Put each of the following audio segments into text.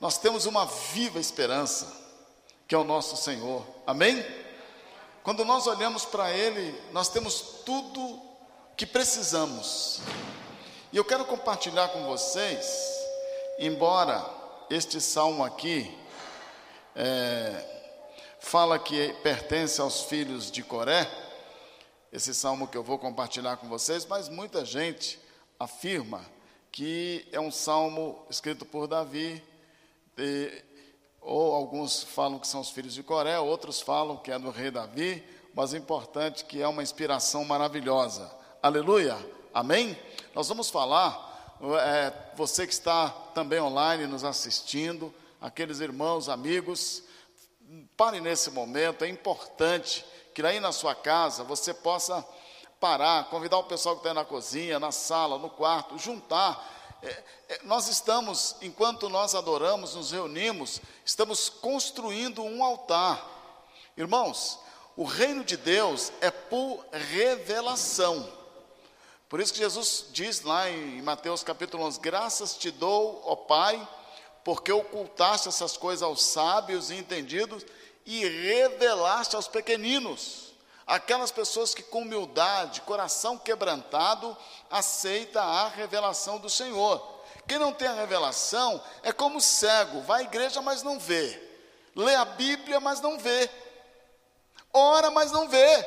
nós temos uma viva esperança, que é o nosso Senhor. Amém? Quando nós olhamos para Ele, nós temos tudo que precisamos. E eu quero compartilhar com vocês, embora este salmo aqui é, fala que pertence aos filhos de Coré, esse salmo que eu vou compartilhar com vocês, mas muita gente afirma que é um salmo escrito por Davi, de, ou alguns falam que são os filhos de Coré, outros falam que é do rei Davi, mas o importante é que é uma inspiração maravilhosa. Aleluia, amém? Nós vamos falar, é, você que está também online nos assistindo, aqueles irmãos, amigos, pare nesse momento, é importante que aí na sua casa você possa parar, convidar o pessoal que está na cozinha, na sala, no quarto, juntar. É, é, nós estamos, enquanto nós adoramos, nos reunimos, estamos construindo um altar. Irmãos, o reino de Deus é por revelação. Por isso que Jesus diz lá em Mateus capítulo 11: Graças te dou, ó Pai, porque ocultaste essas coisas aos sábios e entendidos e revelaste aos pequeninos. Aquelas pessoas que com humildade, coração quebrantado, aceita a revelação do Senhor. Quem não tem a revelação é como cego, vai à igreja, mas não vê. Lê a Bíblia, mas não vê. Ora, mas não vê.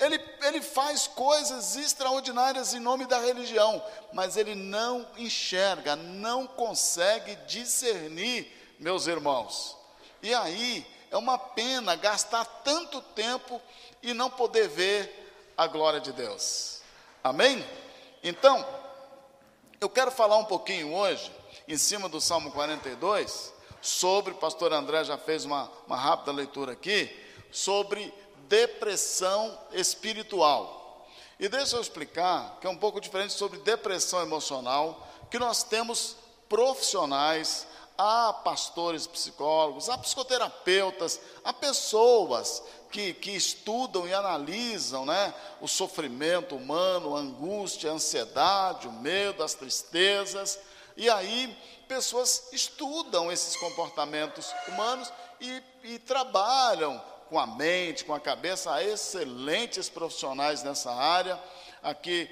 Ele, ele faz coisas extraordinárias em nome da religião, mas ele não enxerga, não consegue discernir, meus irmãos. E aí é uma pena gastar tanto tempo e não poder ver a glória de Deus. Amém? Então, eu quero falar um pouquinho hoje, em cima do Salmo 42, sobre, o pastor André já fez uma, uma rápida leitura aqui, sobre depressão espiritual. E deixa eu explicar que é um pouco diferente sobre depressão emocional, que nós temos profissionais há pastores psicólogos, há psicoterapeutas, há pessoas que, que estudam e analisam né, o sofrimento humano, a angústia, a ansiedade, o medo, as tristezas. E aí, pessoas estudam esses comportamentos humanos e, e trabalham com a mente, com a cabeça, há excelentes profissionais nessa área. Aqui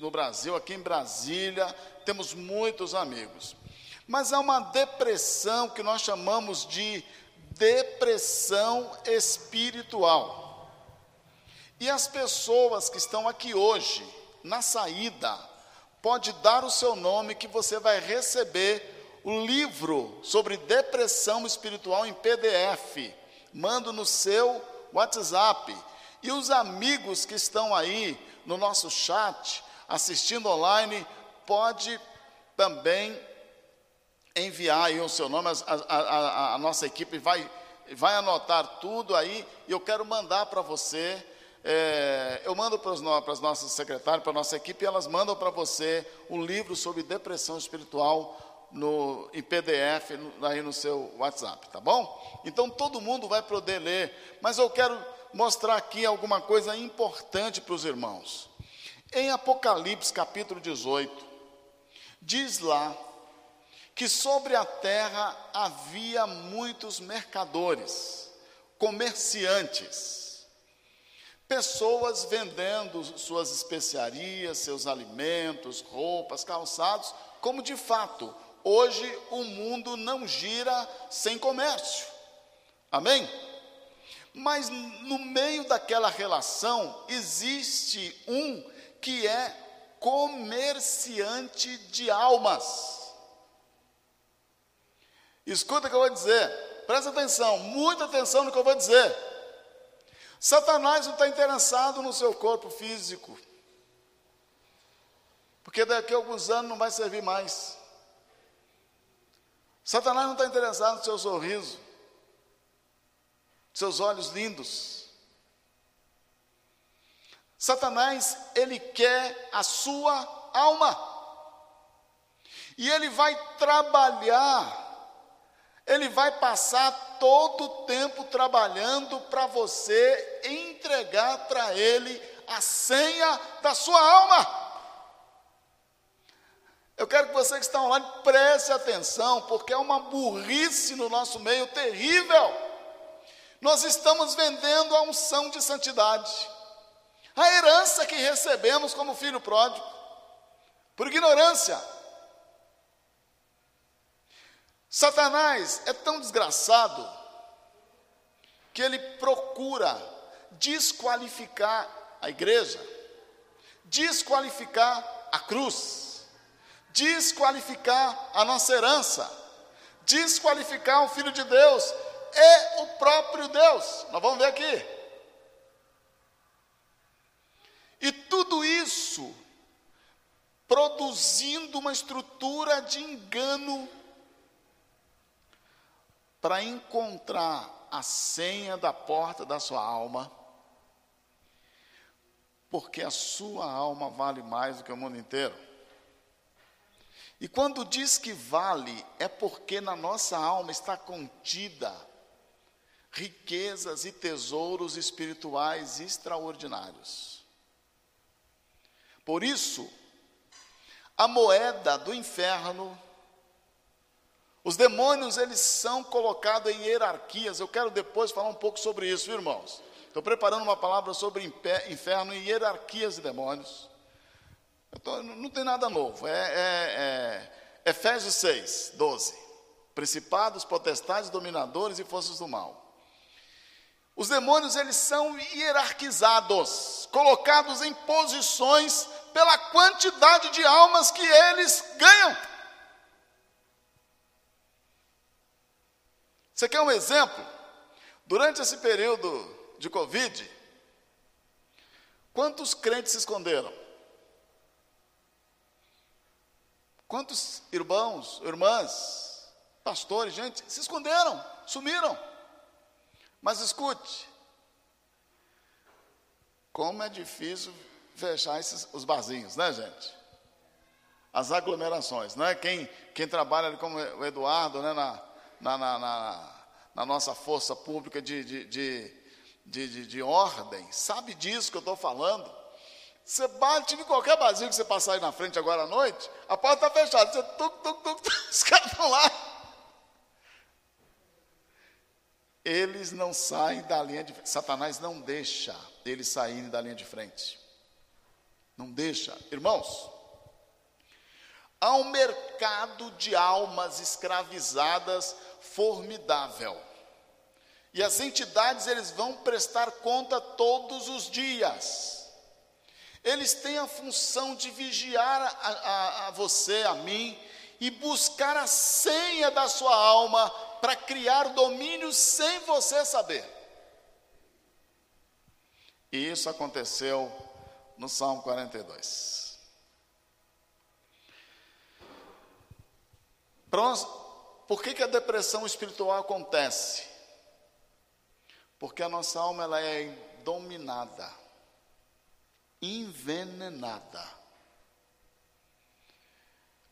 no Brasil, aqui em Brasília, temos muitos amigos mas há uma depressão que nós chamamos de depressão espiritual. E as pessoas que estão aqui hoje, na saída, pode dar o seu nome que você vai receber o livro sobre depressão espiritual em PDF. Mando no seu WhatsApp. E os amigos que estão aí no nosso chat, assistindo online, pode também enviar aí o seu nome, a, a, a, nossa equipe vai, vai anotar tudo aí, e eu quero mandar para você. É, eu mando para, os, as nossas secretárias, para a nossa equipe, elas mandam para você um livro sobre depressão espiritual no, em PDF no, aí no seu WhatsApp, tá bom? Então todo mundo vai poder ler, mas eu quero mostrar aqui alguma coisa importante para os irmãos. Em Apocalipse capítulo 18, diz lá que sobre a terra havia muitos mercadores, comerciantes, pessoas vendendo suas especiarias, seus alimentos, roupas, calçados, como de fato, hoje o mundo não gira sem comércio. Amém? Mas no meio daquela relação existe um que é comerciante de almas. Escuta o que eu vou dizer, presta atenção, muita atenção no que eu vou dizer. Satanás não está interessado no seu corpo físico, porque daqui a alguns anos não vai servir mais. Satanás não está interessado no seu sorriso, seus olhos lindos. Satanás, ele quer a sua alma. E ele vai trabalhar ele vai passar todo o tempo trabalhando para você entregar para ele a senha da sua alma. Eu quero que você que está online preste atenção, porque é uma burrice no nosso meio terrível. Nós estamos vendendo a unção de santidade, a herança que recebemos como filho pródigo, por ignorância. Satanás é tão desgraçado que ele procura desqualificar a igreja, desqualificar a cruz, desqualificar a nossa herança, desqualificar o Filho de Deus, é o próprio Deus. Nós vamos ver aqui. E tudo isso produzindo uma estrutura de engano para encontrar a senha da porta da sua alma, porque a sua alma vale mais do que o mundo inteiro. E quando diz que vale, é porque na nossa alma está contida riquezas e tesouros espirituais extraordinários. Por isso, a moeda do inferno os demônios, eles são colocados em hierarquias. Eu quero depois falar um pouco sobre isso, irmãos. Estou preparando uma palavra sobre inferno e hierarquias de demônios. Tô, não tem nada novo. É, é, é Efésios 6, 12. Principados, potestades, dominadores e forças do mal. Os demônios, eles são hierarquizados, colocados em posições pela quantidade de almas que eles ganham. Você quer um exemplo? Durante esse período de Covid, quantos crentes se esconderam? Quantos irmãos, irmãs, pastores, gente, se esconderam, sumiram? Mas escute, como é difícil fechar esses, os barzinhos, né, gente? As aglomerações, né? Quem, quem trabalha como o Eduardo, né, na, na, na, na, na nossa força pública de, de, de, de, de ordem, sabe disso que eu estou falando. Você bate em qualquer barzinho que você passar aí na frente agora à noite, a porta está fechada. Você tuc, tuc, tuc, tuc, os caras estão lá. Eles não saem da linha de frente. Satanás não deixa eles saírem da linha de frente. Não deixa. Irmãos, há um mercado de almas escravizadas formidável. E as entidades eles vão prestar conta todos os dias. Eles têm a função de vigiar a, a, a você, a mim, e buscar a senha da sua alma para criar domínio sem você saber. E isso aconteceu no Salmo 42. Por que, que a depressão espiritual acontece? Porque a nossa alma ela é dominada, envenenada.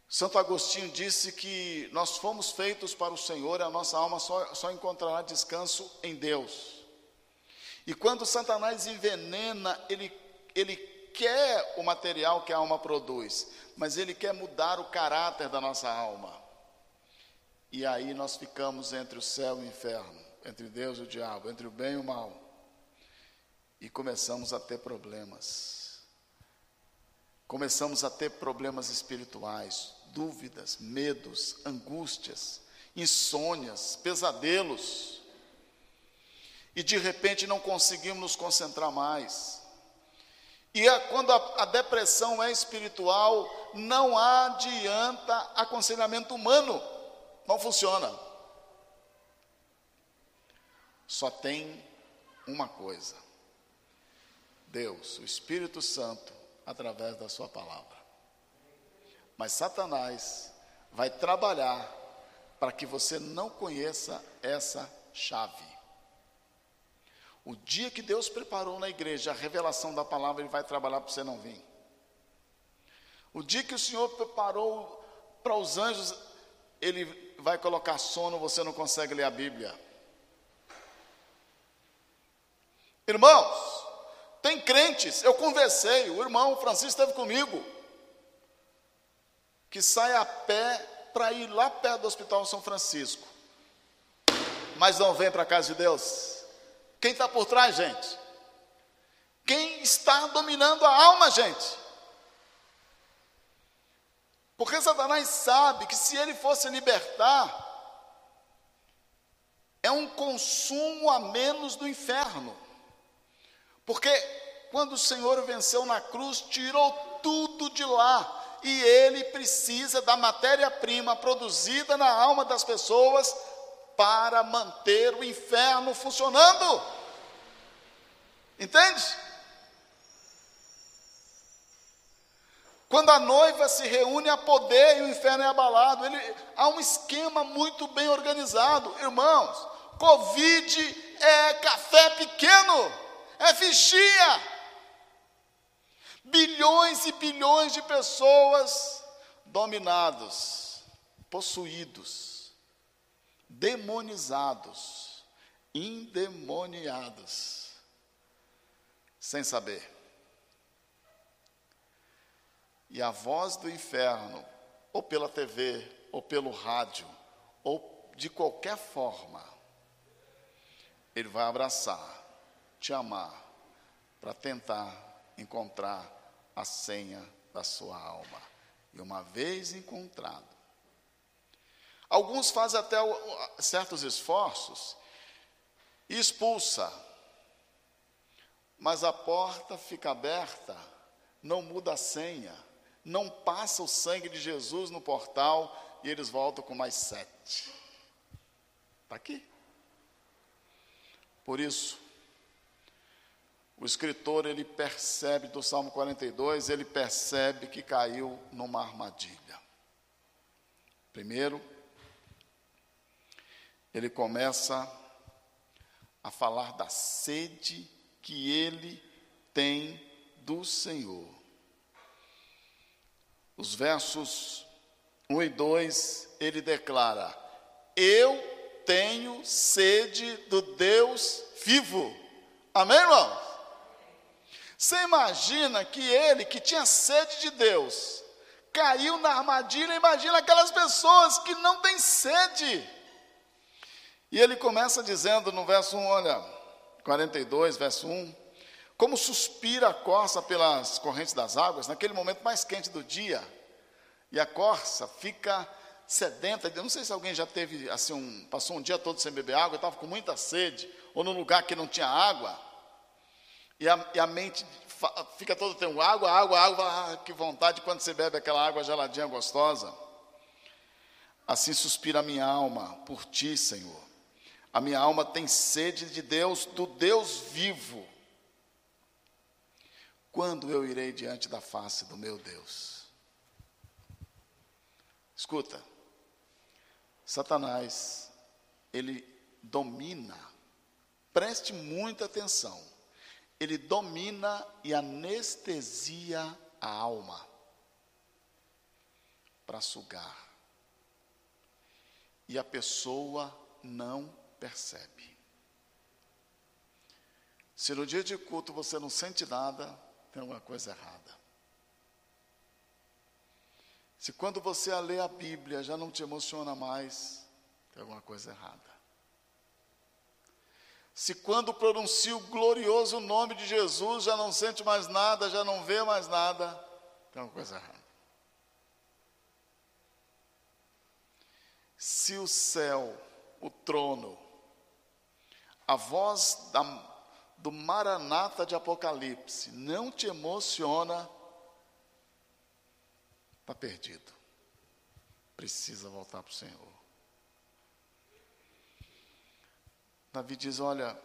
Santo Agostinho disse que nós fomos feitos para o Senhor e a nossa alma só, só encontrará descanso em Deus. E quando Satanás envenena, ele, ele quer o material que a alma produz, mas ele quer mudar o caráter da nossa alma. E aí nós ficamos entre o céu e o inferno, entre Deus e o diabo, entre o bem e o mal. E começamos a ter problemas. Começamos a ter problemas espirituais, dúvidas, medos, angústias, insônias, pesadelos. E de repente não conseguimos nos concentrar mais. E a, quando a, a depressão é espiritual, não adianta aconselhamento humano. Não funciona. Só tem uma coisa: Deus, o Espírito Santo, através da Sua palavra. Mas Satanás vai trabalhar para que você não conheça essa chave. O dia que Deus preparou na igreja a revelação da palavra, Ele vai trabalhar para você não vir. O dia que o Senhor preparou para os anjos, Ele vai colocar sono, você não consegue ler a Bíblia. Irmãos, tem crentes, eu conversei, o irmão Francisco esteve comigo, que sai a pé para ir lá perto do Hospital São Francisco, mas não vem para a casa de Deus? Quem está por trás, gente? Quem está dominando a alma, gente? Porque Satanás sabe que se ele fosse libertar, é um consumo a menos do inferno. Porque quando o Senhor venceu na cruz, tirou tudo de lá, e ele precisa da matéria-prima produzida na alma das pessoas para manter o inferno funcionando. Entende? Quando a noiva se reúne a poder e o inferno é abalado, ele, há um esquema muito bem organizado. Irmãos, Covid é café pequeno, é fichinha. Bilhões e bilhões de pessoas dominados, possuídos, demonizados, endemoniados, sem saber. E a voz do inferno, ou pela TV, ou pelo rádio, ou de qualquer forma, ele vai abraçar, te amar, para tentar encontrar a senha da sua alma. E uma vez encontrado, alguns fazem até certos esforços e expulsa, mas a porta fica aberta, não muda a senha não passa o sangue de Jesus no portal e eles voltam com mais sete. Está aqui. Por isso, o escritor ele percebe do Salmo 42, ele percebe que caiu numa armadilha. Primeiro, ele começa a falar da sede que ele tem do Senhor os versos 1 e 2, ele declara: Eu tenho sede do Deus vivo. Amém, irmãos? Você imagina que ele, que tinha sede de Deus, caiu na armadilha, imagina aquelas pessoas que não têm sede. E ele começa dizendo no verso 1, olha, 42, verso 1, como suspira a corça pelas correntes das águas, naquele momento mais quente do dia, e a corça fica sedenta. Eu não sei se alguém já teve assim, um, passou um dia todo sem beber água, estava com muita sede, ou num lugar que não tinha água, e a, e a mente fica todo tempo água, água, água, ah, que vontade quando você bebe aquela água geladinha gostosa. Assim suspira a minha alma por ti, Senhor. A minha alma tem sede de Deus, do Deus vivo. Quando eu irei diante da face do meu Deus? Escuta, Satanás, ele domina, preste muita atenção, ele domina e anestesia a alma para sugar. E a pessoa não percebe. Se no dia de culto você não sente nada, tem alguma coisa errada. Se quando você lê a Bíblia já não te emociona mais, tem alguma coisa errada. Se quando pronuncia o glorioso nome de Jesus já não sente mais nada, já não vê mais nada, tem alguma coisa errada. Se o céu, o trono, a voz da do Maranata de Apocalipse não te emociona, está perdido. Precisa voltar para o Senhor. Davi diz: Olha,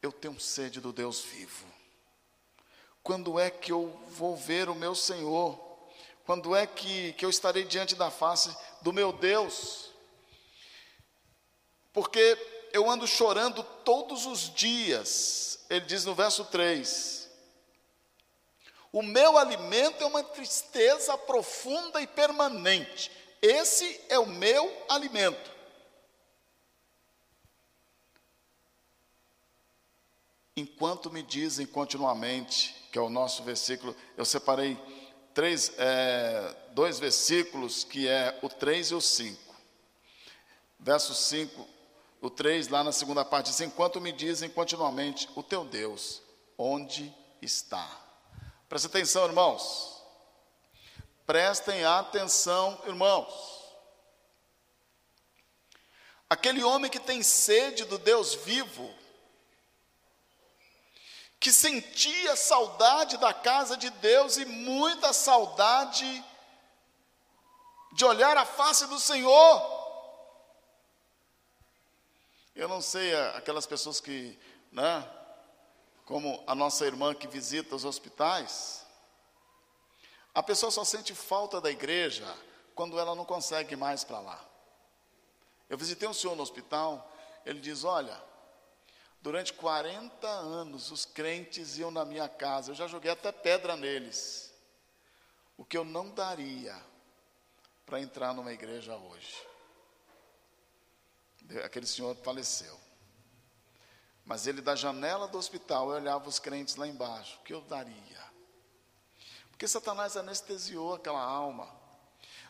eu tenho sede do Deus vivo. Quando é que eu vou ver o meu Senhor? Quando é que, que eu estarei diante da face do meu Deus? Porque eu ando chorando todos os dias. Ele diz no verso 3: O meu alimento é uma tristeza profunda e permanente. Esse é o meu alimento. Enquanto me dizem continuamente, que é o nosso versículo, eu separei três, é, dois versículos, que é o 3 e o 5. Verso 5, o 3, lá na segunda parte, diz: Enquanto me dizem continuamente, o teu Deus, onde está? Presta atenção, irmãos. Prestem atenção, irmãos. Aquele homem que tem sede do Deus vivo, que sentia saudade da casa de Deus e muita saudade de olhar a face do Senhor. Eu não sei aquelas pessoas que, né, como a nossa irmã que visita os hospitais, a pessoa só sente falta da igreja quando ela não consegue mais para lá. Eu visitei um senhor no hospital, ele diz: Olha, durante 40 anos os crentes iam na minha casa, eu já joguei até pedra neles. O que eu não daria para entrar numa igreja hoje. Aquele senhor faleceu. Mas ele, da janela do hospital, olhava os crentes lá embaixo. O que eu daria? Porque Satanás anestesiou aquela alma.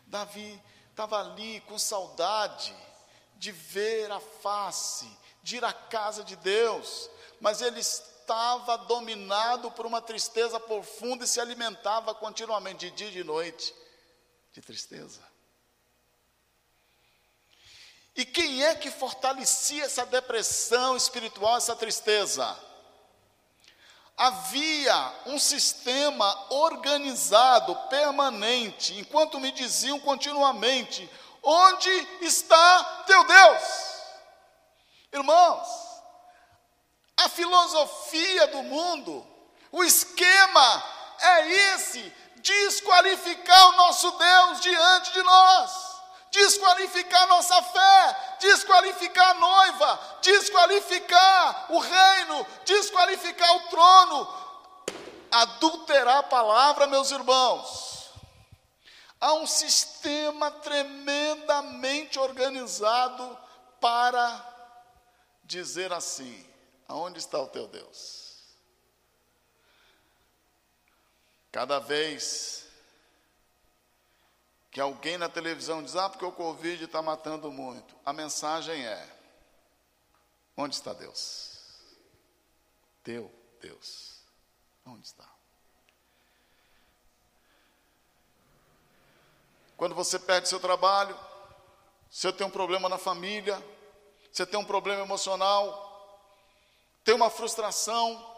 Davi estava ali com saudade de ver a face, de ir à casa de Deus, mas ele estava dominado por uma tristeza profunda e se alimentava continuamente, de dia e de noite, de tristeza. E quem é que fortalecia essa depressão espiritual, essa tristeza? Havia um sistema organizado, permanente, enquanto me diziam continuamente: onde está teu Deus? Irmãos, a filosofia do mundo, o esquema é esse: desqualificar o nosso Deus diante de nós desqualificar nossa fé, desqualificar a noiva, desqualificar o reino, desqualificar o trono, adulterar a palavra, meus irmãos. Há um sistema tremendamente organizado para dizer assim: aonde está o teu Deus? Cada vez que alguém na televisão diz, ah, porque o Covid está matando muito. A mensagem é: onde está Deus? Teu Deus. Onde está? Quando você perde seu trabalho, você tem um problema na família, você tem um problema emocional, tem uma frustração,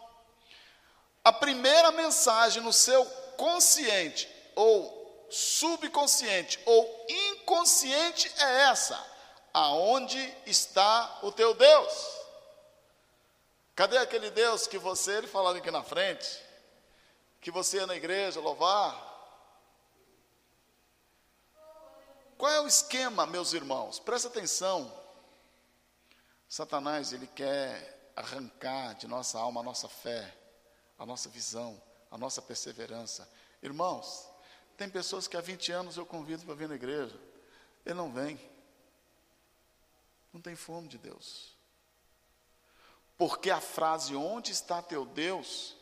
a primeira mensagem no seu consciente ou subconsciente ou inconsciente é essa: aonde está o teu Deus? Cadê aquele Deus que você, ele falando aqui na frente, que você ia na igreja louvar? Qual é o esquema, meus irmãos? Presta atenção. Satanás, ele quer arrancar de nossa alma a nossa fé, a nossa visão, a nossa perseverança. Irmãos, tem pessoas que há 20 anos eu convido para vir na igreja. Ele não vem. Não tem fome de Deus. Porque a frase onde está teu Deus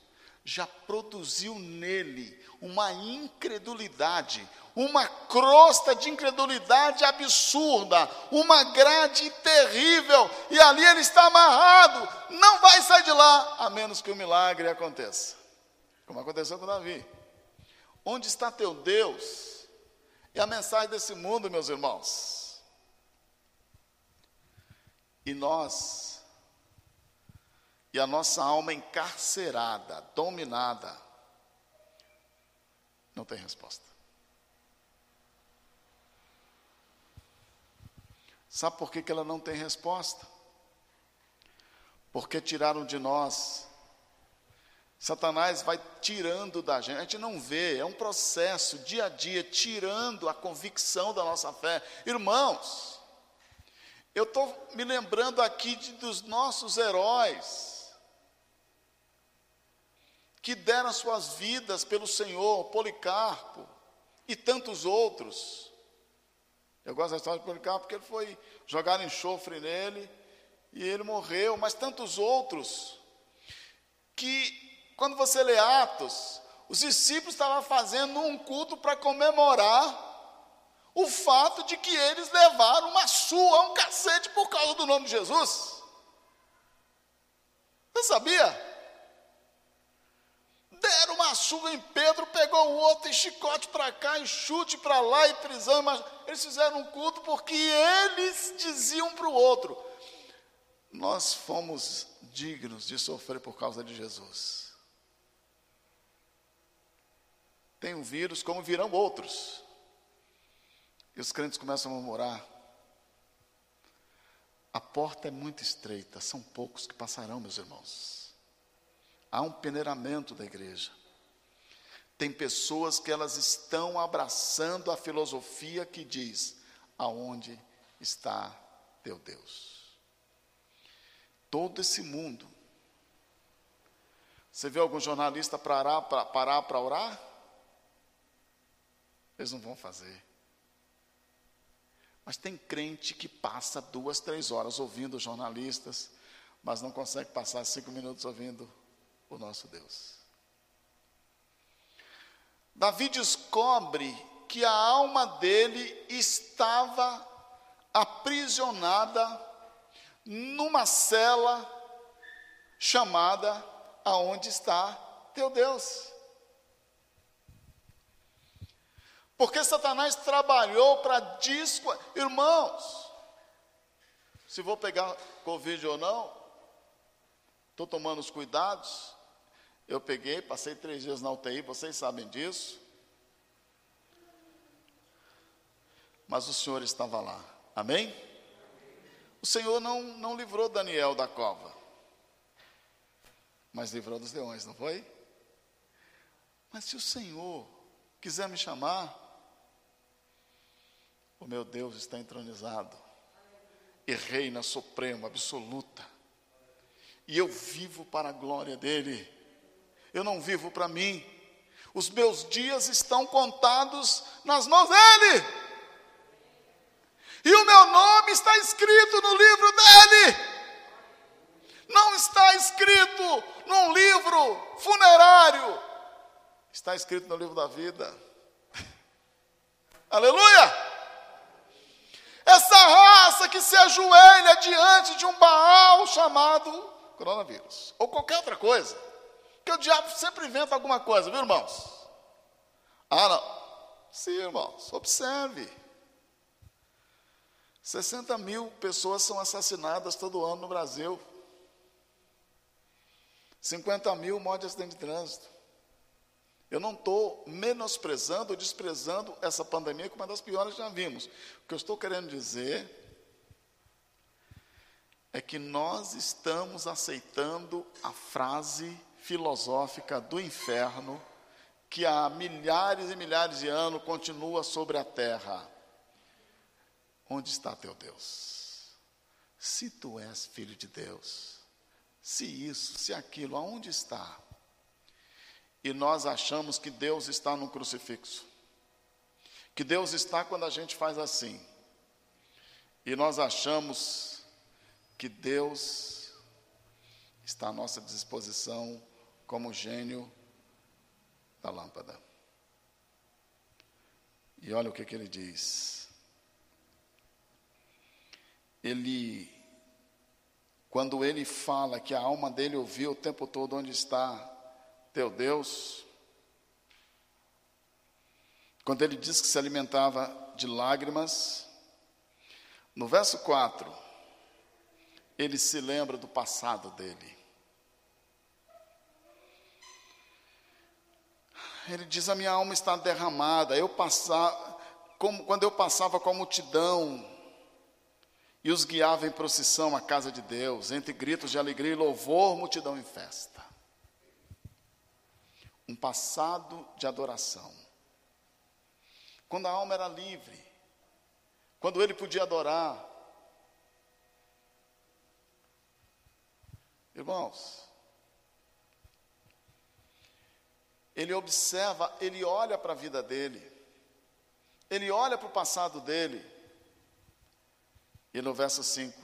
já produziu nele uma incredulidade, uma crosta de incredulidade absurda, uma grade terrível, e ali ele está amarrado, não vai sair de lá, a menos que o milagre aconteça, como aconteceu com Davi. Onde está teu Deus? É a mensagem desse mundo, meus irmãos. E nós, e a nossa alma encarcerada, dominada, não tem resposta. Sabe por que, que ela não tem resposta? Porque tiraram de nós Satanás vai tirando da gente, a gente não vê, é um processo dia a dia, tirando a convicção da nossa fé. Irmãos, eu estou me lembrando aqui de, dos nossos heróis, que deram suas vidas pelo Senhor, Policarpo e tantos outros. Eu gosto da história de Policarpo porque ele foi jogar enxofre nele e ele morreu, mas tantos outros que quando você lê Atos, Os discípulos estavam fazendo um culto para comemorar o fato de que eles levaram uma sua, um cacete por causa do nome de Jesus. Você sabia? Deram uma surra em Pedro, pegou o outro, e chicote para cá, e chute para lá, e prisão. Mas eles fizeram um culto porque eles diziam para o outro: Nós fomos dignos de sofrer por causa de Jesus. Tem um vírus, como virão outros. E os crentes começam a murmurar. A porta é muito estreita, são poucos que passarão, meus irmãos. Há um peneiramento da igreja. Tem pessoas que elas estão abraçando a filosofia que diz: aonde está teu Deus? Todo esse mundo. Você vê algum jornalista parar para orar? Eles não vão fazer. Mas tem crente que passa duas, três horas ouvindo jornalistas, mas não consegue passar cinco minutos ouvindo o nosso Deus. Davi descobre que a alma dele estava aprisionada numa cela chamada Aonde está teu Deus? Porque Satanás trabalhou para disco. Irmãos, se vou pegar Covid ou não, estou tomando os cuidados. Eu peguei, passei três dias na UTI, vocês sabem disso. Mas o Senhor estava lá, amém? O Senhor não, não livrou Daniel da cova, mas livrou dos leões, não foi? Mas se o Senhor quiser me chamar, o meu Deus está entronizado e reina supremo, absoluta. E eu vivo para a glória dele. Eu não vivo para mim. Os meus dias estão contados nas mãos dele. E o meu nome está escrito no livro dele. Não está escrito num livro funerário. Está escrito no livro da vida. Aleluia! Essa raça que se ajoelha diante de um Baal chamado coronavírus, ou qualquer outra coisa. Que o diabo sempre inventa alguma coisa, viu, irmãos? Ah, não. Sim, irmãos, observe. 60 mil pessoas são assassinadas todo ano no Brasil. 50 mil mortes de acidente de trânsito. Eu não estou menosprezando ou desprezando essa pandemia, é uma das piores que já vimos. O que eu estou querendo dizer é que nós estamos aceitando a frase filosófica do inferno que há milhares e milhares de anos continua sobre a terra. Onde está teu Deus? Se tu és filho de Deus, se isso, se aquilo, aonde está? E nós achamos que Deus está no crucifixo. Que Deus está quando a gente faz assim. E nós achamos que Deus está à nossa disposição como gênio da lâmpada. E olha o que, que ele diz. Ele, quando ele fala que a alma dele ouviu o tempo todo onde está teu Deus. Quando ele diz que se alimentava de lágrimas, no verso 4, ele se lembra do passado dele. Ele diz: A minha alma está derramada. Eu passava, como, quando eu passava com a multidão e os guiava em procissão à casa de Deus, entre gritos de alegria e louvor, multidão em festa um passado de adoração. Quando a alma era livre, quando ele podia adorar. Irmãos, ele observa, ele olha para a vida dele, ele olha para o passado dele, e no verso 5,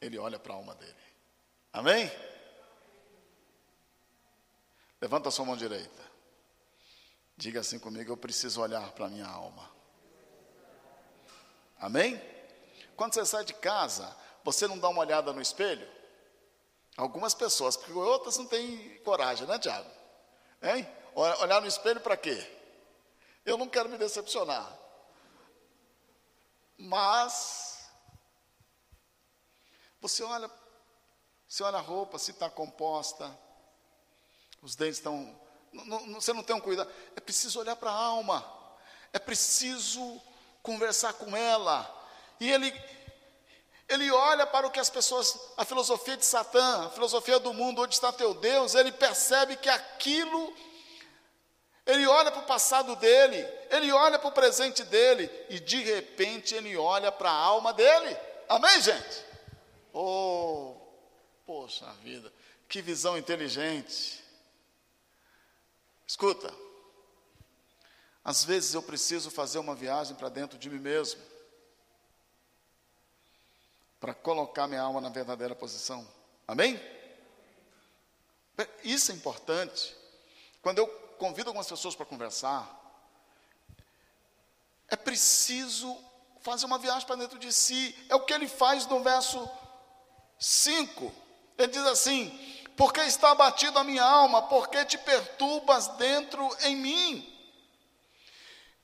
ele olha para a alma dele. Amém? Levanta a sua mão direita. Diga assim comigo: eu preciso olhar para a minha alma. Amém? Quando você sai de casa, você não dá uma olhada no espelho? Algumas pessoas, porque outras não têm coragem, né, Tiago? Hein? Olhar no espelho para quê? Eu não quero me decepcionar. Mas, você olha, você olha a roupa, se está composta, os dentes estão. Você não tem um cuidado. É preciso olhar para a alma. É preciso conversar com ela. E ele, ele olha para o que as pessoas, a filosofia de Satã, a filosofia do mundo, onde está teu Deus, ele percebe que aquilo, ele olha para o passado dele, ele olha para o presente dele, e de repente ele olha para a alma dele. Amém, gente? Oh, poxa vida, que visão inteligente. Escuta, às vezes eu preciso fazer uma viagem para dentro de mim mesmo, para colocar minha alma na verdadeira posição. Amém? Isso é importante. Quando eu convido algumas pessoas para conversar, é preciso fazer uma viagem para dentro de si. É o que ele faz no verso 5. Ele diz assim: Porque está abatido a minha alma, porque te perturbas dentro em mim.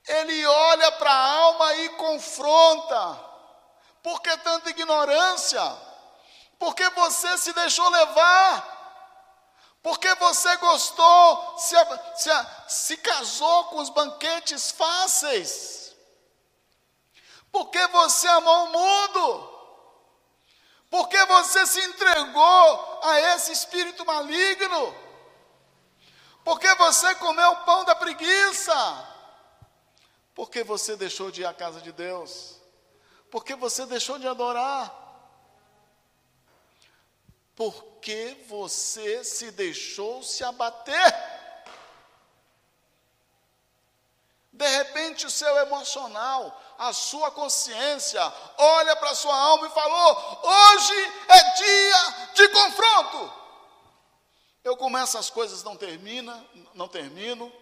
Ele olha para a alma e confronta. Por que tanta ignorância? Porque você se deixou levar. Porque você gostou, se, se, se casou com os banquetes fáceis. Porque você amou o mundo. Porque você se entregou a esse espírito maligno. Porque você comeu o pão da preguiça. Porque você deixou de ir à casa de Deus? Porque você deixou de adorar? Porque você se deixou se abater? O seu emocional, a sua consciência, olha para a sua alma e falou: hoje é dia de confronto. Eu começo as coisas, não termina, não termino,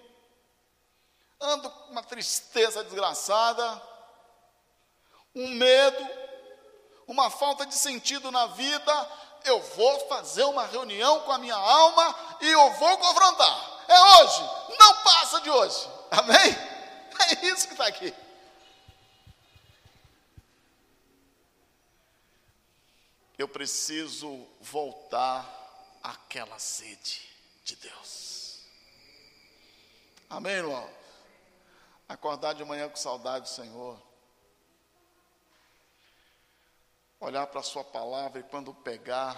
ando com uma tristeza desgraçada, um medo, uma falta de sentido na vida, eu vou fazer uma reunião com a minha alma e eu vou confrontar. É hoje, não passa de hoje. Amém? É isso que está aqui. Eu preciso voltar àquela sede de Deus. Amém, irmão? acordar de manhã com saudade do Senhor, olhar para a Sua palavra e quando pegar,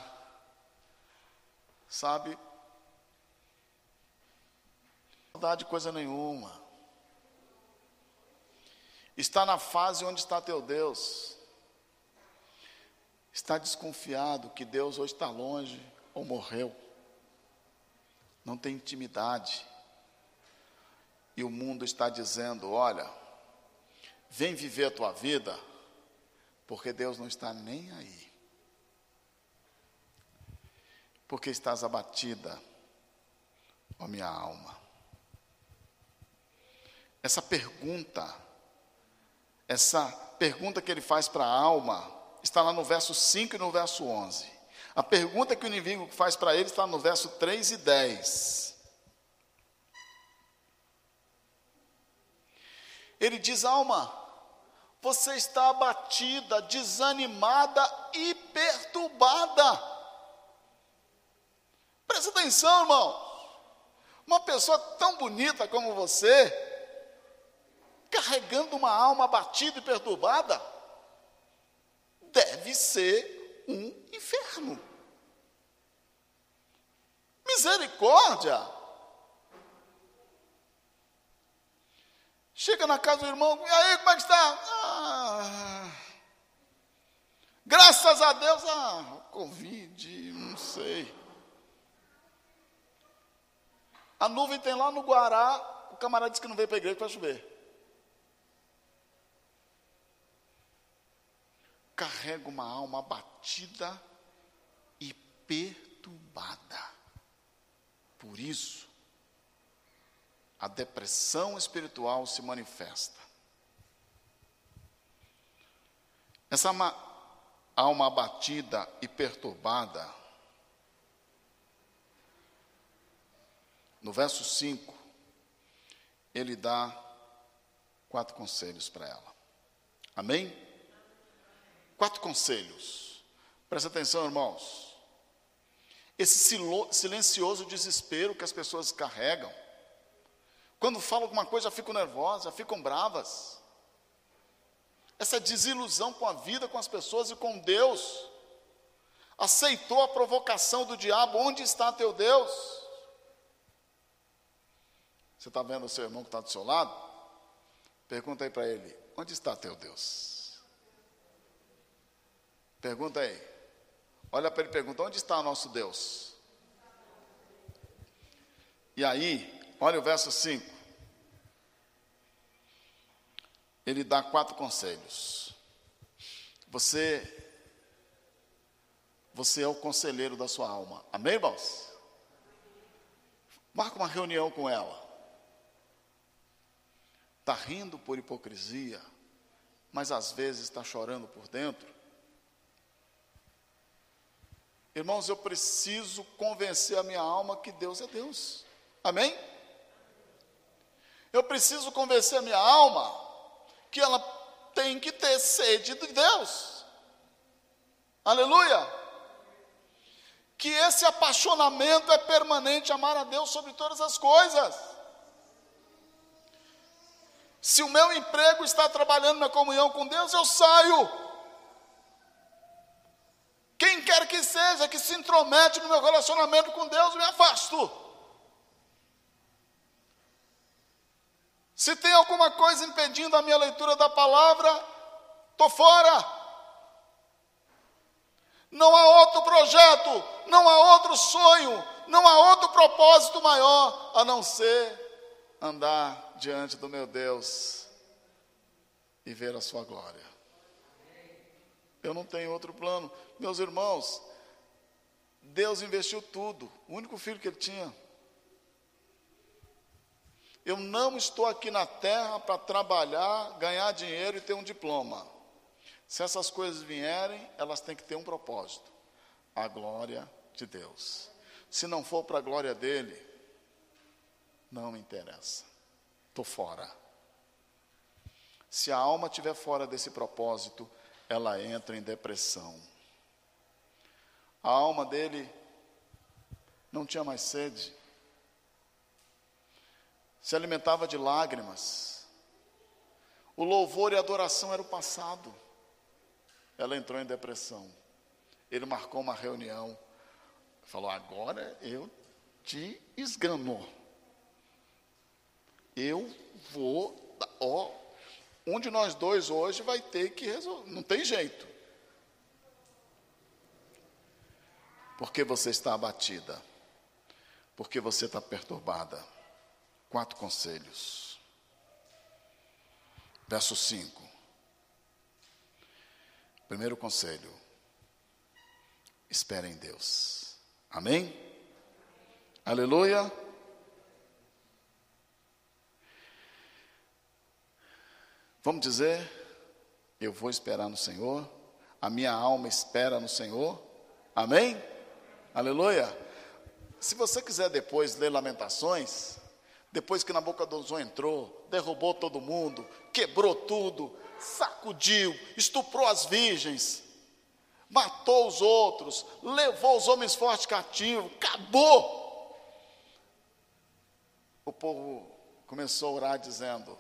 sabe, saudade de coisa nenhuma. Está na fase onde está teu Deus. Está desconfiado que Deus hoje está longe ou morreu. Não tem intimidade e o mundo está dizendo: olha, vem viver a tua vida, porque Deus não está nem aí. Porque estás abatida, ó minha alma. Essa pergunta, essa pergunta que ele faz para a alma, está lá no verso 5 e no verso 11. A pergunta que o inimigo faz para ele está no verso 3 e 10. Ele diz: alma, você está abatida, desanimada e perturbada. Presta atenção, irmão. Uma pessoa tão bonita como você, carregando uma alma abatida e perturbada, deve ser um inferno. Misericórdia! Chega na casa do irmão, e aí, como é que está? Ah, graças a Deus, ah, Covid, não sei. A nuvem tem lá no Guará, o camarada disse que não veio para a igreja para chover. Carrega uma alma abatida e perturbada. Por isso, a depressão espiritual se manifesta. Essa alma abatida e perturbada, no verso 5, ele dá quatro conselhos para ela. Amém? Quatro conselhos. Presta atenção, irmãos. Esse silencioso desespero que as pessoas carregam. Quando falam alguma coisa, ficam nervosas, ficam bravas. Essa desilusão com a vida, com as pessoas e com Deus. Aceitou a provocação do diabo: onde está teu Deus? Você está vendo o seu irmão que está do seu lado? Pergunta aí para ele: onde está teu Deus? Pergunta aí. Olha para ele e pergunta: onde está o nosso Deus? E aí, olha o verso 5. Ele dá quatro conselhos. Você você é o conselheiro da sua alma. Amém, irmãos? Marca uma reunião com ela. Está rindo por hipocrisia, mas às vezes está chorando por dentro. Irmãos, eu preciso convencer a minha alma que Deus é Deus. Amém? Eu preciso convencer a minha alma que ela tem que ter sede de Deus. Aleluia! Que esse apaixonamento é permanente, amar a Deus sobre todas as coisas. Se o meu emprego está trabalhando na comunhão com Deus, eu saio. Quem quer que seja que se intromete no meu relacionamento com Deus, me afasto. Se tem alguma coisa impedindo a minha leitura da palavra, estou fora. Não há outro projeto, não há outro sonho, não há outro propósito maior a não ser andar diante do meu Deus e ver a sua glória. Eu não tenho outro plano. Meus irmãos, Deus investiu tudo, o único filho que ele tinha. Eu não estou aqui na terra para trabalhar, ganhar dinheiro e ter um diploma. Se essas coisas vierem, elas têm que ter um propósito: a glória de Deus. Se não for para a glória dele, não me interessa. Estou fora. Se a alma estiver fora desse propósito, ela entra em depressão. A alma dele não tinha mais sede, se alimentava de lágrimas. O louvor e a adoração era o passado. Ela entrou em depressão. Ele marcou uma reunião, falou: Agora eu te esgano. Eu vou, ó, um de nós dois hoje vai ter que resolver, não tem jeito. Porque você está abatida, porque você está perturbada. Quatro conselhos. Verso 5. Primeiro conselho: espere em Deus. Amém? Aleluia. Vamos dizer, eu vou esperar no Senhor, a minha alma espera no Senhor, amém? Aleluia. Se você quiser depois ler Lamentações, depois que Nabucodonosor entrou, derrubou todo mundo, quebrou tudo, sacudiu, estuprou as virgens, matou os outros, levou os homens fortes cativos, acabou. O povo começou a orar dizendo: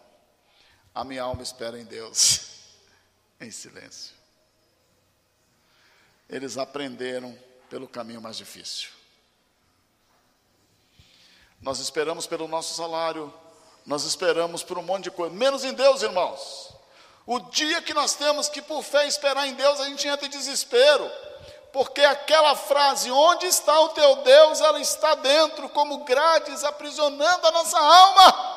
a minha alma espera em Deus, em silêncio. Eles aprenderam pelo caminho mais difícil. Nós esperamos pelo nosso salário, nós esperamos por um monte de coisa, menos em Deus, irmãos. O dia que nós temos que, por fé, esperar em Deus, a gente entra em desespero, porque aquela frase, onde está o teu Deus, ela está dentro, como grades aprisionando a nossa alma.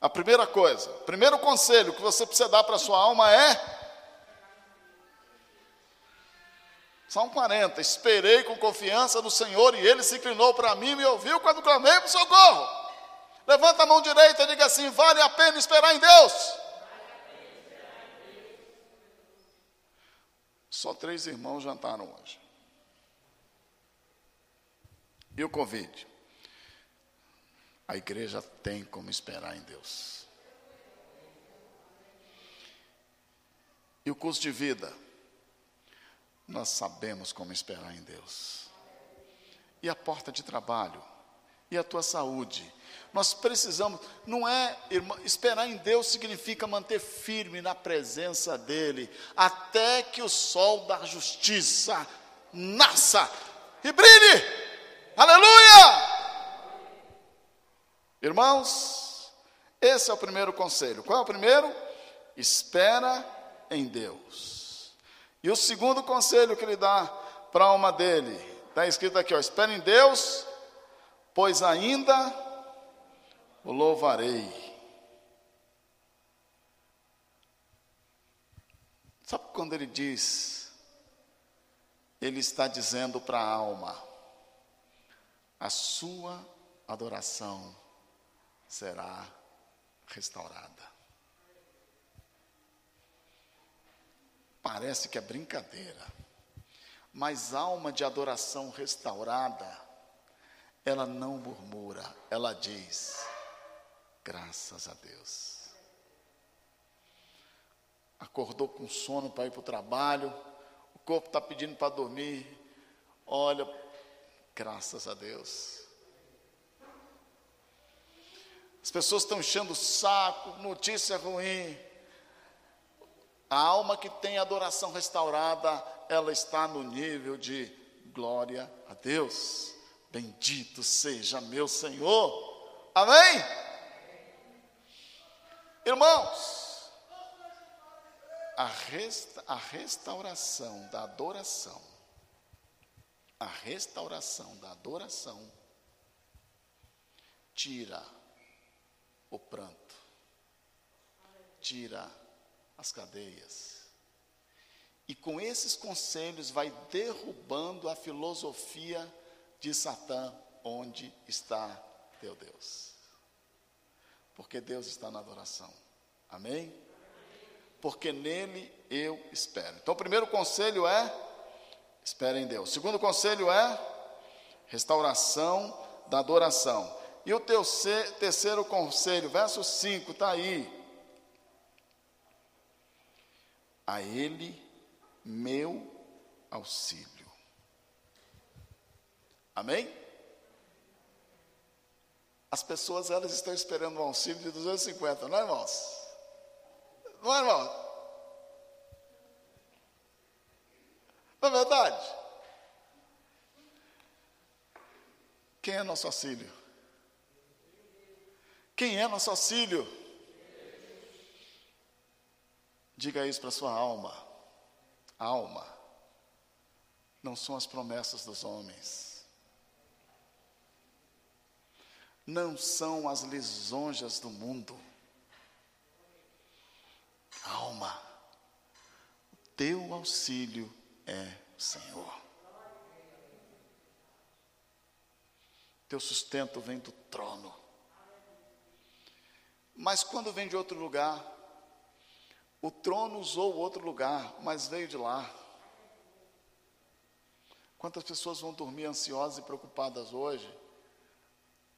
A primeira coisa, primeiro conselho que você precisa dar para a sua alma é: Salmo 40. Esperei com confiança no Senhor e ele se inclinou para mim e me ouviu quando clamei por socorro. Levanta a mão direita e diga assim: vale a pena esperar em Deus. Só três irmãos jantaram hoje. E o Covid? A igreja tem como esperar em Deus. E o custo de vida? Nós sabemos como esperar em Deus. E a porta de trabalho? E a tua saúde? Nós precisamos, não é, irmão, esperar em Deus significa manter firme na presença dEle, até que o sol da justiça nasça e brilhe. Aleluia! Irmãos, esse é o primeiro conselho. Qual é o primeiro? Espera em Deus. E o segundo conselho que ele dá para a alma dele, está escrito aqui, ó, espera em Deus, pois ainda o louvarei. Sabe quando ele diz, ele está dizendo para a alma, a sua adoração será restaurada. Parece que é brincadeira, mas alma de adoração restaurada, ela não murmura, ela diz: graças a Deus. Acordou com sono para ir para o trabalho, o corpo está pedindo para dormir, olha, graças a Deus. As pessoas estão enchendo o saco, notícia ruim. A alma que tem adoração restaurada, ela está no nível de glória a Deus. Bendito seja meu Senhor. Amém? Irmãos, a, resta, a restauração da adoração, a restauração da adoração, tira o pranto, tira as cadeias. E com esses conselhos vai derrubando a filosofia de Satã, onde está teu Deus. Porque Deus está na adoração. Amém? Porque nele eu espero. Então, o primeiro conselho é: espere em Deus. O segundo conselho é restauração da adoração. E o teu terceiro conselho, verso 5, está aí. A Ele meu auxílio. Amém? As pessoas elas estão esperando um auxílio de 250, não é, irmãos? Não é, irmão? Não é verdade? Quem é nosso auxílio? Quem é nosso auxílio? Diga isso para sua alma. Alma. Não são as promessas dos homens. Não são as lisonjas do mundo. Alma. Teu auxílio é o Senhor. Teu sustento vem do trono. Mas quando vem de outro lugar, o trono usou outro lugar, mas veio de lá. Quantas pessoas vão dormir ansiosas e preocupadas hoje?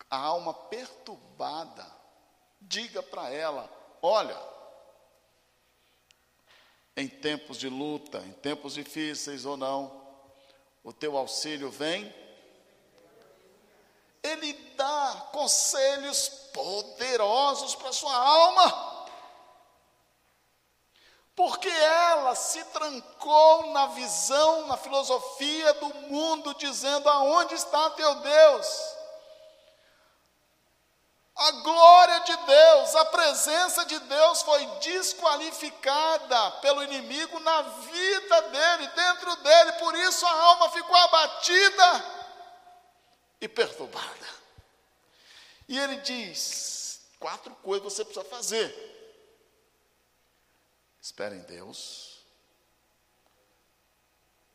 A alma perturbada, diga para ela: olha, em tempos de luta, em tempos difíceis ou não, o teu auxílio vem ele dá conselhos poderosos para sua alma. Porque ela se trancou na visão, na filosofia do mundo, dizendo: aonde está teu Deus? A glória de Deus, a presença de Deus foi desqualificada pelo inimigo na vida dele, dentro dele, por isso a alma ficou abatida e perturbada. E ele diz: quatro coisas você precisa fazer. Espere em Deus.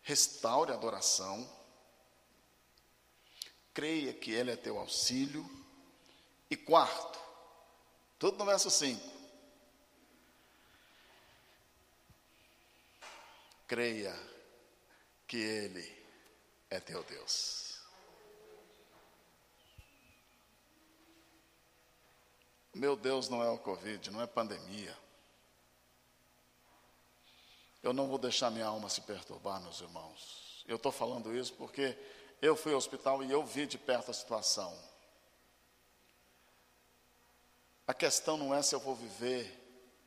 restaure a adoração, creia que Ele é teu auxílio, e quarto, tudo no verso 5. Creia que Ele é teu Deus. Meu Deus não é o Covid, não é pandemia. Eu não vou deixar minha alma se perturbar, meus irmãos. Eu estou falando isso porque eu fui ao hospital e eu vi de perto a situação. A questão não é se eu vou viver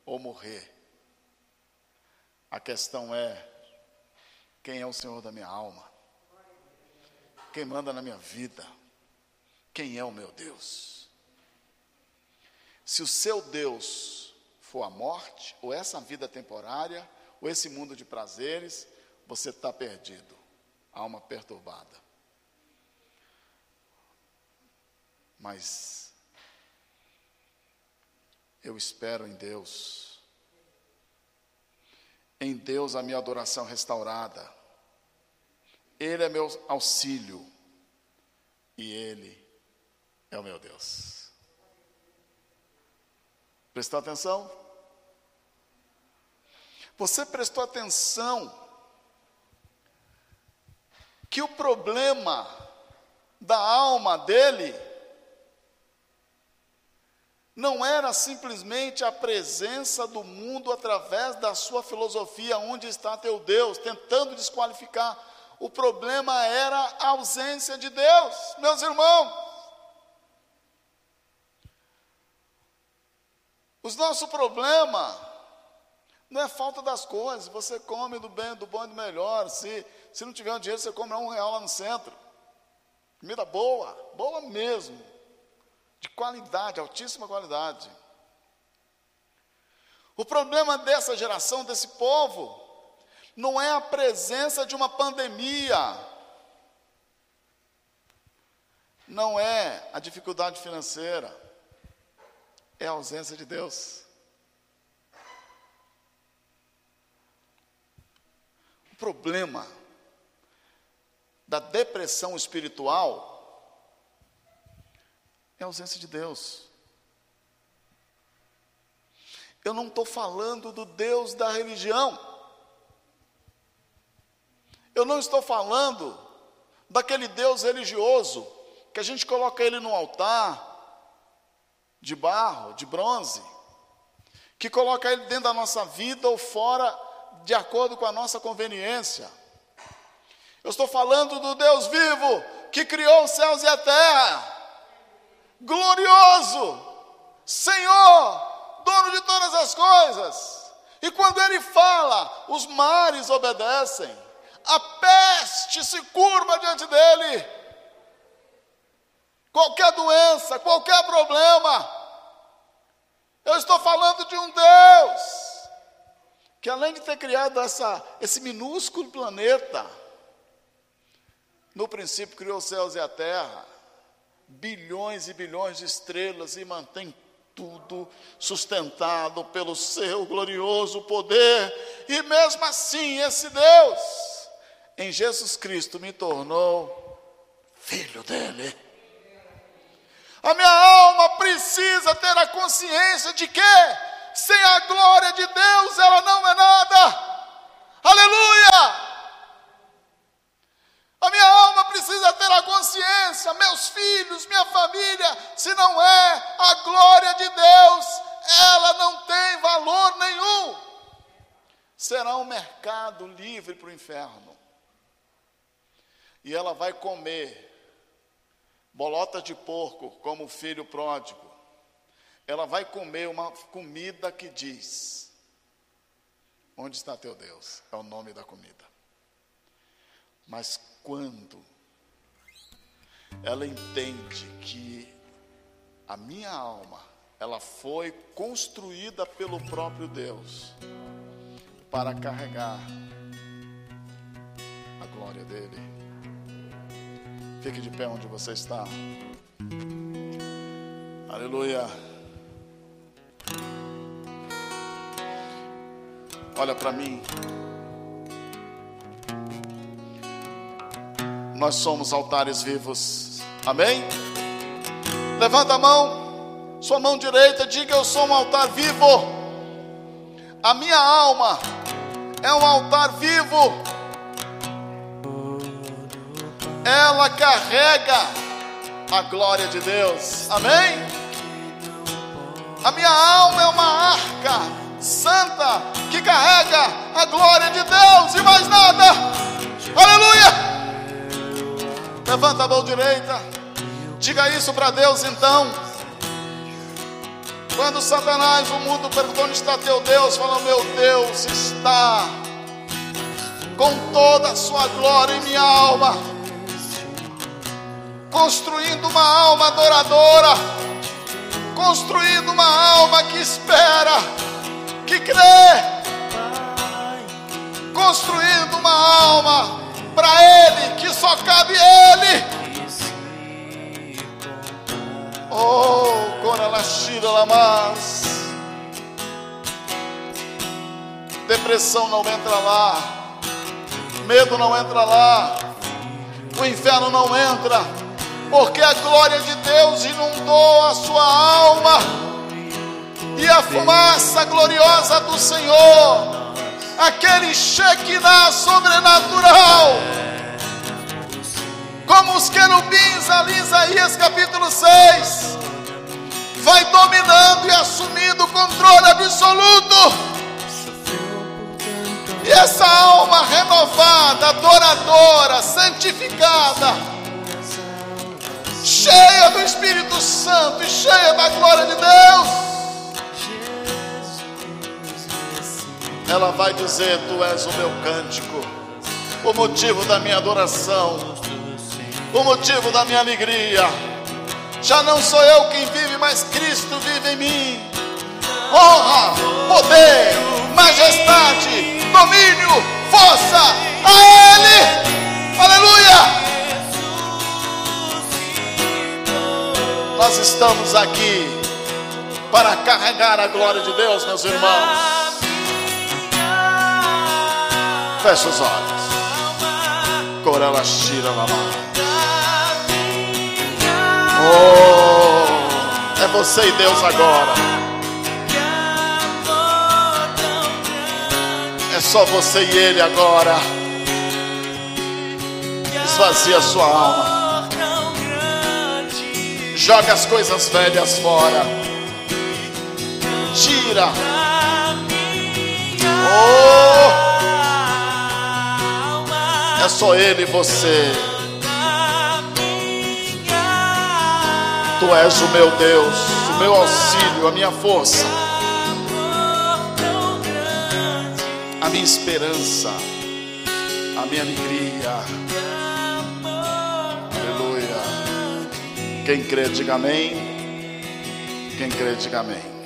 ou morrer. A questão é quem é o Senhor da minha alma. Quem manda na minha vida. Quem é o meu Deus. Se o seu Deus for a morte, ou essa vida temporária, ou esse mundo de prazeres, você está perdido. Alma perturbada. Mas eu espero em Deus. Em Deus a minha adoração restaurada. Ele é meu auxílio. E Ele é o meu Deus. Prestou atenção? Você prestou atenção que o problema da alma dele não era simplesmente a presença do mundo através da sua filosofia, onde está teu Deus, tentando desqualificar. O problema era a ausência de Deus, meus irmãos. O nosso problema não é falta das coisas, você come do bem, do bom e do melhor. Se, se não tiver um dinheiro, você come um real lá no centro. Comida boa, boa mesmo de qualidade, altíssima qualidade. O problema dessa geração, desse povo, não é a presença de uma pandemia, não é a dificuldade financeira, é a ausência de Deus. Problema da depressão espiritual é a ausência de Deus. Eu não estou falando do Deus da religião. Eu não estou falando daquele Deus religioso que a gente coloca ele no altar de barro, de bronze, que coloca ele dentro da nossa vida ou fora de acordo com a nossa conveniência. Eu estou falando do Deus vivo que criou os céus e a terra glorioso, Senhor, dono de todas as coisas. E quando ele fala, os mares obedecem, a peste se curva diante dele. Qualquer doença, qualquer problema, eu estou falando de um Deus que além de ter criado essa, esse minúsculo planeta, no princípio criou os céus e a terra, bilhões e bilhões de estrelas e mantém tudo sustentado pelo seu glorioso poder. E mesmo assim, esse Deus, em Jesus Cristo, me tornou filho dele. A minha alma precisa ter a consciência de que, sem a glória de Deus, ela não é nada. Aleluia! A minha alma precisa ter a consciência, meus filhos, minha família, se não é a glória de Deus, ela não tem valor nenhum. Será um mercado livre para o inferno. E ela vai comer bolota de porco, como o filho pródigo. Ela vai comer uma comida que diz: Onde está teu Deus? É o nome da comida. Mas quando ela entende que a minha alma, ela foi construída pelo próprio Deus para carregar a glória dele. Fique de pé onde você está. Aleluia. Olha para mim. nós somos altares vivos. Amém? Levanta a mão, sua mão direita, diga: Eu sou um altar vivo. A minha alma é um altar vivo. Ela carrega a glória de Deus. Amém? A minha alma é uma arca Levanta a mão direita. Diga isso para Deus então. Quando Satanás, o mundo perguntou onde está teu Deus, fala: Meu Deus está com toda a sua glória em minha alma, construindo uma alma adoradora, construindo uma alma que espera, que crê, construindo uma alma para Ele, que só cabe Ele. Oh, Coralashira Lamas. Depressão não entra lá. Medo não entra lá. O inferno não entra. Porque a glória de Deus inundou a sua alma. E a fumaça gloriosa do Senhor. Aquele Shekinah sobrenatural como os querubins ali Isaías capítulo 6, vai dominando e assumindo o controle absoluto. E essa alma renovada, adoradora, santificada, cheia do Espírito Santo e cheia da glória de Deus, ela vai dizer: Tu és o meu cântico, o motivo da minha adoração o motivo da minha alegria. Já não sou eu quem vive, mas Cristo vive em mim. Honra, poder, majestade, domínio, força a Ele. Aleluia. Nós estamos aqui para carregar a glória de Deus, meus irmãos. Feche os olhos. Corela tira na mão. Oh, é você e Deus agora. É só você e Ele agora. Esvazia sua alma. Joga as coisas velhas fora. Tira. Oh, é só Ele e você. Tu és o meu Deus, o meu auxílio, a minha força, a minha esperança, a minha alegria. Aleluia. Quem crê, diga amém. Quem crê, diga amém.